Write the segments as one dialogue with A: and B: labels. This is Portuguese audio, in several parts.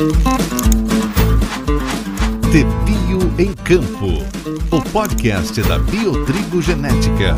A: De Bio em Campo, o podcast da Biotrigo Genética.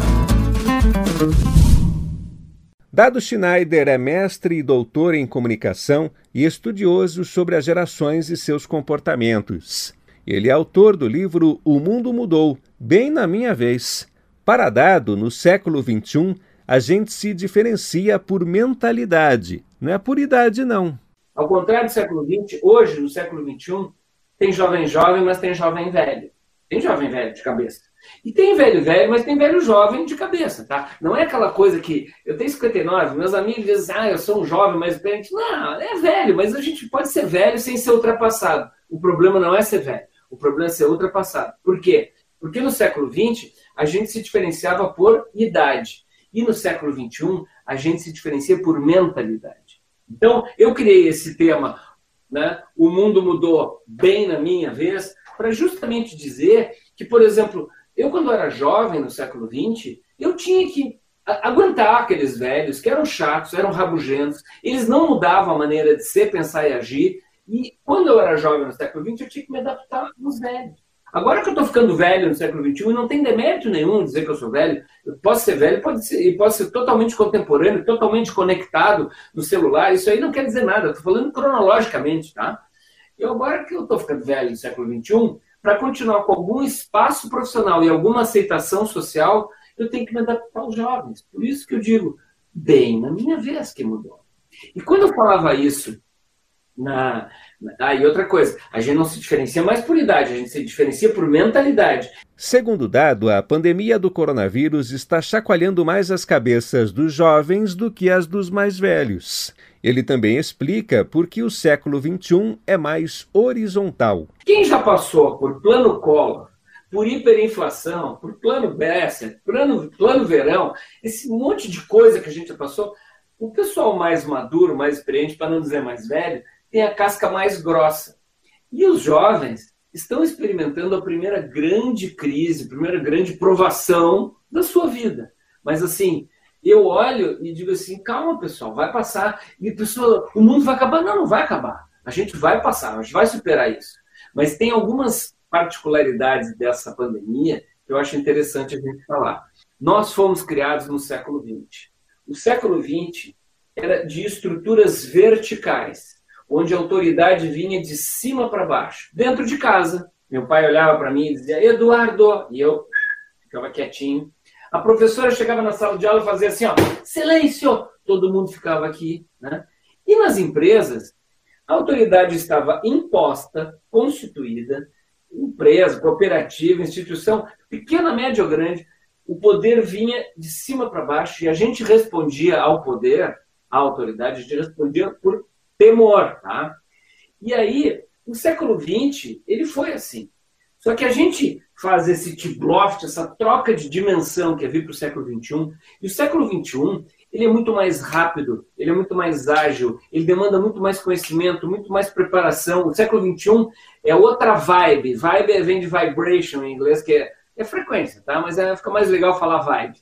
B: Dado Schneider é mestre e doutor em comunicação e estudioso sobre as gerações e seus comportamentos. Ele é autor do livro O Mundo Mudou, bem na minha vez. Para Dado, no século XXI, a gente se diferencia por mentalidade, não é por idade, não.
C: Ao contrário do século XX, hoje, no século XXI, tem jovem jovem, mas tem jovem velho. Tem jovem velho de cabeça. E tem velho velho, mas tem velho jovem de cabeça, tá? Não é aquela coisa que eu tenho 59, meus amigos dizem, ah, eu sou um jovem experiente. Não, é velho, mas a gente pode ser velho sem ser ultrapassado. O problema não é ser velho, o problema é ser ultrapassado. Por quê? Porque no século XX a gente se diferenciava por idade. E no século XXI a gente se diferencia por mentalidade. Então, eu criei esse tema, né? O mundo mudou bem na minha vez, para justamente dizer que, por exemplo, eu quando era jovem no século XX, eu tinha que aguentar aqueles velhos que eram chatos, eram rabugentos, eles não mudavam a maneira de ser, pensar e agir. E quando eu era jovem no século XX, eu tinha que me adaptar aos velhos. Agora que eu estou ficando velho no século XXI, não tem demérito nenhum dizer que eu sou velho. Eu posso ser velho pode ser, e posso ser totalmente contemporâneo, totalmente conectado no celular. Isso aí não quer dizer nada. Estou falando cronologicamente, tá? E agora que eu estou ficando velho no século XXI, para continuar com algum espaço profissional e alguma aceitação social, eu tenho que me adaptar aos jovens. Por isso que eu digo, bem, na minha vez que mudou. E quando eu falava isso na, ah, e outra coisa, a gente não se diferencia mais por idade, a gente se diferencia por mentalidade.
B: Segundo dado, a pandemia do coronavírus está chacoalhando mais as cabeças dos jovens do que as dos mais velhos. Ele também explica por que o século XXI é mais horizontal.
C: Quem já passou por plano Collor, por hiperinflação, por plano Bessa, plano, plano verão, esse monte de coisa que a gente já passou, o pessoal mais maduro, mais experiente, para não dizer mais velho, tem a casca mais grossa. E os jovens estão experimentando a primeira grande crise, a primeira grande provação da sua vida. Mas assim, eu olho e digo assim, calma pessoal, vai passar. E a pessoa, o mundo vai acabar? Não, não vai acabar. A gente vai passar, a gente vai superar isso. Mas tem algumas particularidades dessa pandemia que eu acho interessante a gente falar. Nós fomos criados no século XX. O século XX era de estruturas verticais onde a autoridade vinha de cima para baixo. Dentro de casa, meu pai olhava para mim e dizia, Eduardo, e eu ficava quietinho. A professora chegava na sala de aula e fazia assim, ó, silêncio, todo mundo ficava aqui. Né? E nas empresas, a autoridade estava imposta, constituída, empresa, cooperativa, instituição, pequena, média ou grande, o poder vinha de cima para baixo e a gente respondia ao poder, à autoridade, a gente respondia por temor, tá? E aí, o século XX, ele foi assim. Só que a gente faz esse tibloft, essa troca de dimensão que é vir para o século XXI, e o século XXI, ele é muito mais rápido, ele é muito mais ágil, ele demanda muito mais conhecimento, muito mais preparação. O século XXI é outra vibe. Vibe vem de vibration em inglês, que é, é frequência, tá? Mas é, fica mais legal falar vibe.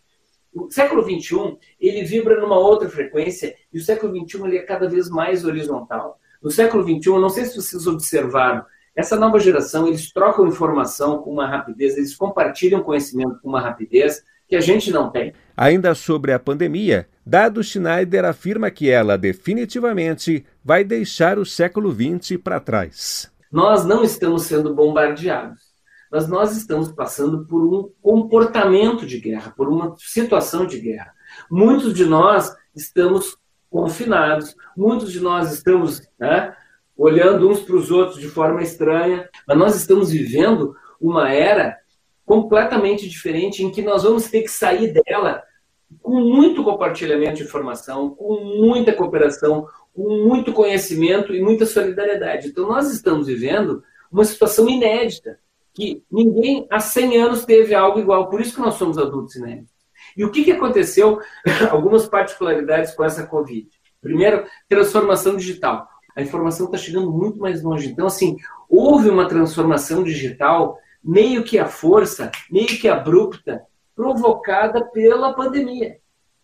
C: O século XXI, ele vibra numa outra frequência e o século XXI ele é cada vez mais horizontal. No século XXI, não sei se vocês observaram, essa nova geração, eles trocam informação com uma rapidez, eles compartilham conhecimento com uma rapidez que a gente não tem.
B: Ainda sobre a pandemia, Dado Schneider afirma que ela definitivamente vai deixar o século XX para trás.
C: Nós não estamos sendo bombardeados mas nós estamos passando por um comportamento de guerra, por uma situação de guerra. Muitos de nós estamos confinados, muitos de nós estamos né, olhando uns para os outros de forma estranha, mas nós estamos vivendo uma era completamente diferente em que nós vamos ter que sair dela com muito compartilhamento de informação, com muita cooperação, com muito conhecimento e muita solidariedade. Então, nós estamos vivendo uma situação inédita que ninguém há 100 anos teve algo igual. Por isso que nós somos adultos inéditos. E o que, que aconteceu? Algumas particularidades com essa Covid. Primeiro, transformação digital. A informação está chegando muito mais longe. Então, assim, houve uma transformação digital meio que à força, meio que abrupta, provocada pela pandemia.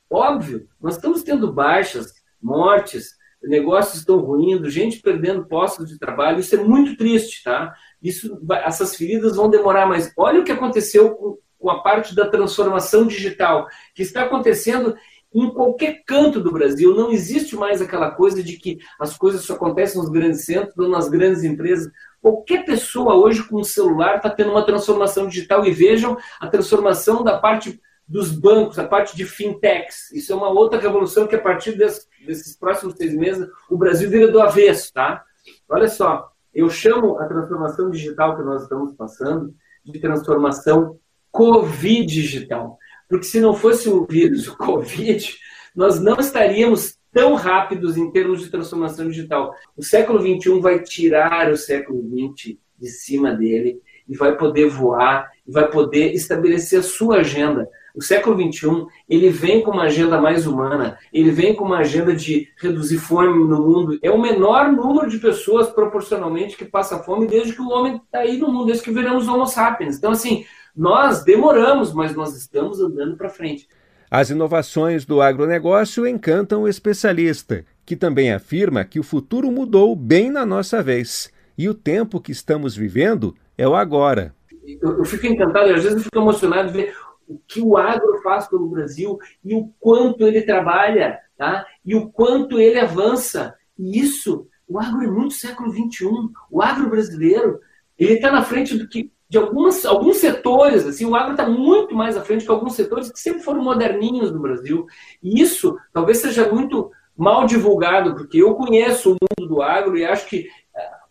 C: Óbvio, nós estamos tendo baixas, mortes, negócios estão ruindo, gente perdendo postos de trabalho. Isso é muito triste, tá? Isso, essas feridas vão demorar mais. Olha o que aconteceu com, com a parte da transformação digital, que está acontecendo em qualquer canto do Brasil. Não existe mais aquela coisa de que as coisas só acontecem nos grandes centros ou nas grandes empresas. Qualquer pessoa hoje com um celular está tendo uma transformação digital e vejam a transformação da parte dos bancos, a parte de fintechs. Isso é uma outra revolução que a partir desse, desses próximos seis meses o Brasil vira do avesso, tá? Olha só, eu chamo a transformação digital que nós estamos passando de transformação Covid digital. Porque se não fosse o vírus, o Covid, nós não estaríamos tão rápidos em termos de transformação digital. O século XXI vai tirar o século XX de cima dele e vai poder voar, e vai poder estabelecer a sua agenda. O século XXI ele vem com uma agenda mais humana, ele vem com uma agenda de reduzir fome no mundo. É o menor número de pessoas proporcionalmente que passa fome desde que o homem está aí no mundo, desde que viramos Homo sapiens. Então, assim, nós demoramos, mas nós estamos andando para frente.
B: As inovações do agronegócio encantam o especialista, que também afirma que o futuro mudou bem na nossa vez. E o tempo que estamos vivendo é o agora.
C: Eu, eu fico encantado, às vezes eu fico emocionado de ver o que o agro faz pelo Brasil e o quanto ele trabalha, tá? e o quanto ele avança. E isso, o agro é muito século XXI. O agro brasileiro, ele está na frente do que de algumas, alguns setores, assim, o agro está muito mais à frente que alguns setores que sempre foram moderninhos no Brasil. E isso talvez seja muito mal divulgado, porque eu conheço o mundo do agro e acho que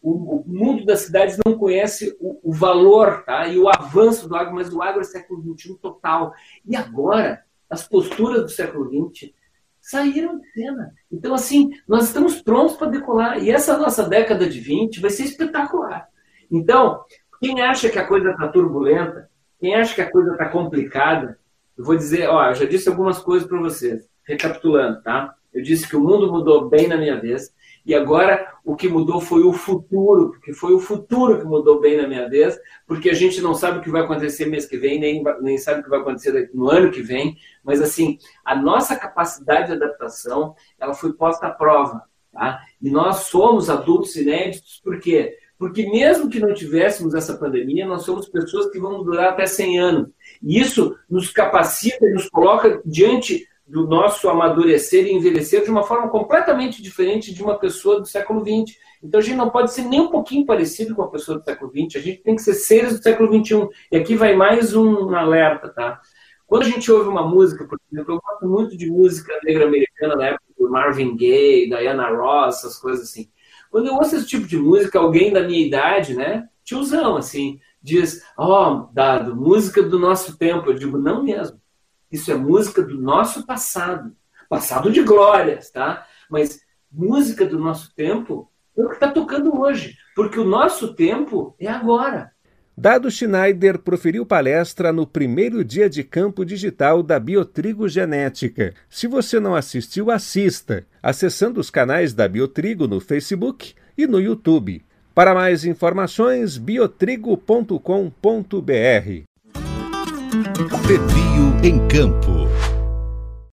C: o, o, mundo das cidades não conhece o, o, valor tá? e o avanço do agro, mas o agro é século XXI total. E agora, as posturas do século XX saíram de cena. Então, assim, nós estamos prontos para decolar. E essa nossa década de 20 vai ser espetacular. Então, quem acha que a coisa está turbulenta, quem acha que a coisa está complicada, eu vou dizer, ó, eu já disse algumas coisas para vocês, recapitulando, tá? Eu disse que o mundo mudou bem na minha vez, e agora o que mudou foi o futuro, porque foi o futuro que mudou bem na minha vez, porque a gente não sabe o que vai acontecer mês que vem, nem, nem sabe o que vai acontecer no ano que vem, mas assim, a nossa capacidade de adaptação, ela foi posta à prova, tá? E nós somos adultos inéditos, por quê? Porque mesmo que não tivéssemos essa pandemia, nós somos pessoas que vão durar até 100 anos. E isso nos capacita e nos coloca diante do nosso amadurecer e envelhecer de uma forma completamente diferente de uma pessoa do século XX. Então a gente não pode ser nem um pouquinho parecido com a pessoa do século XX, a gente tem que ser seres do século XXI. E aqui vai mais um alerta, tá? Quando a gente ouve uma música, por exemplo, eu gosto muito de música negra americana na época do Marvin Gaye, Diana Ross, essas coisas assim. Quando eu ouço esse tipo de música, alguém da minha idade, né, tiozão, assim, diz, ó, oh, Dado, música do nosso tempo. Eu digo, não mesmo. Isso é música do nosso passado. Passado de glórias, tá? Mas música do nosso tempo é o que está tocando hoje. Porque o nosso tempo é agora.
B: Dado Schneider proferiu palestra no primeiro dia de campo digital da Biotrigo Genética. Se você não assistiu, assista, acessando os canais da Biotrigo no Facebook e no YouTube. Para mais informações, biotrigo.com.br.
A: Pepio em Campo.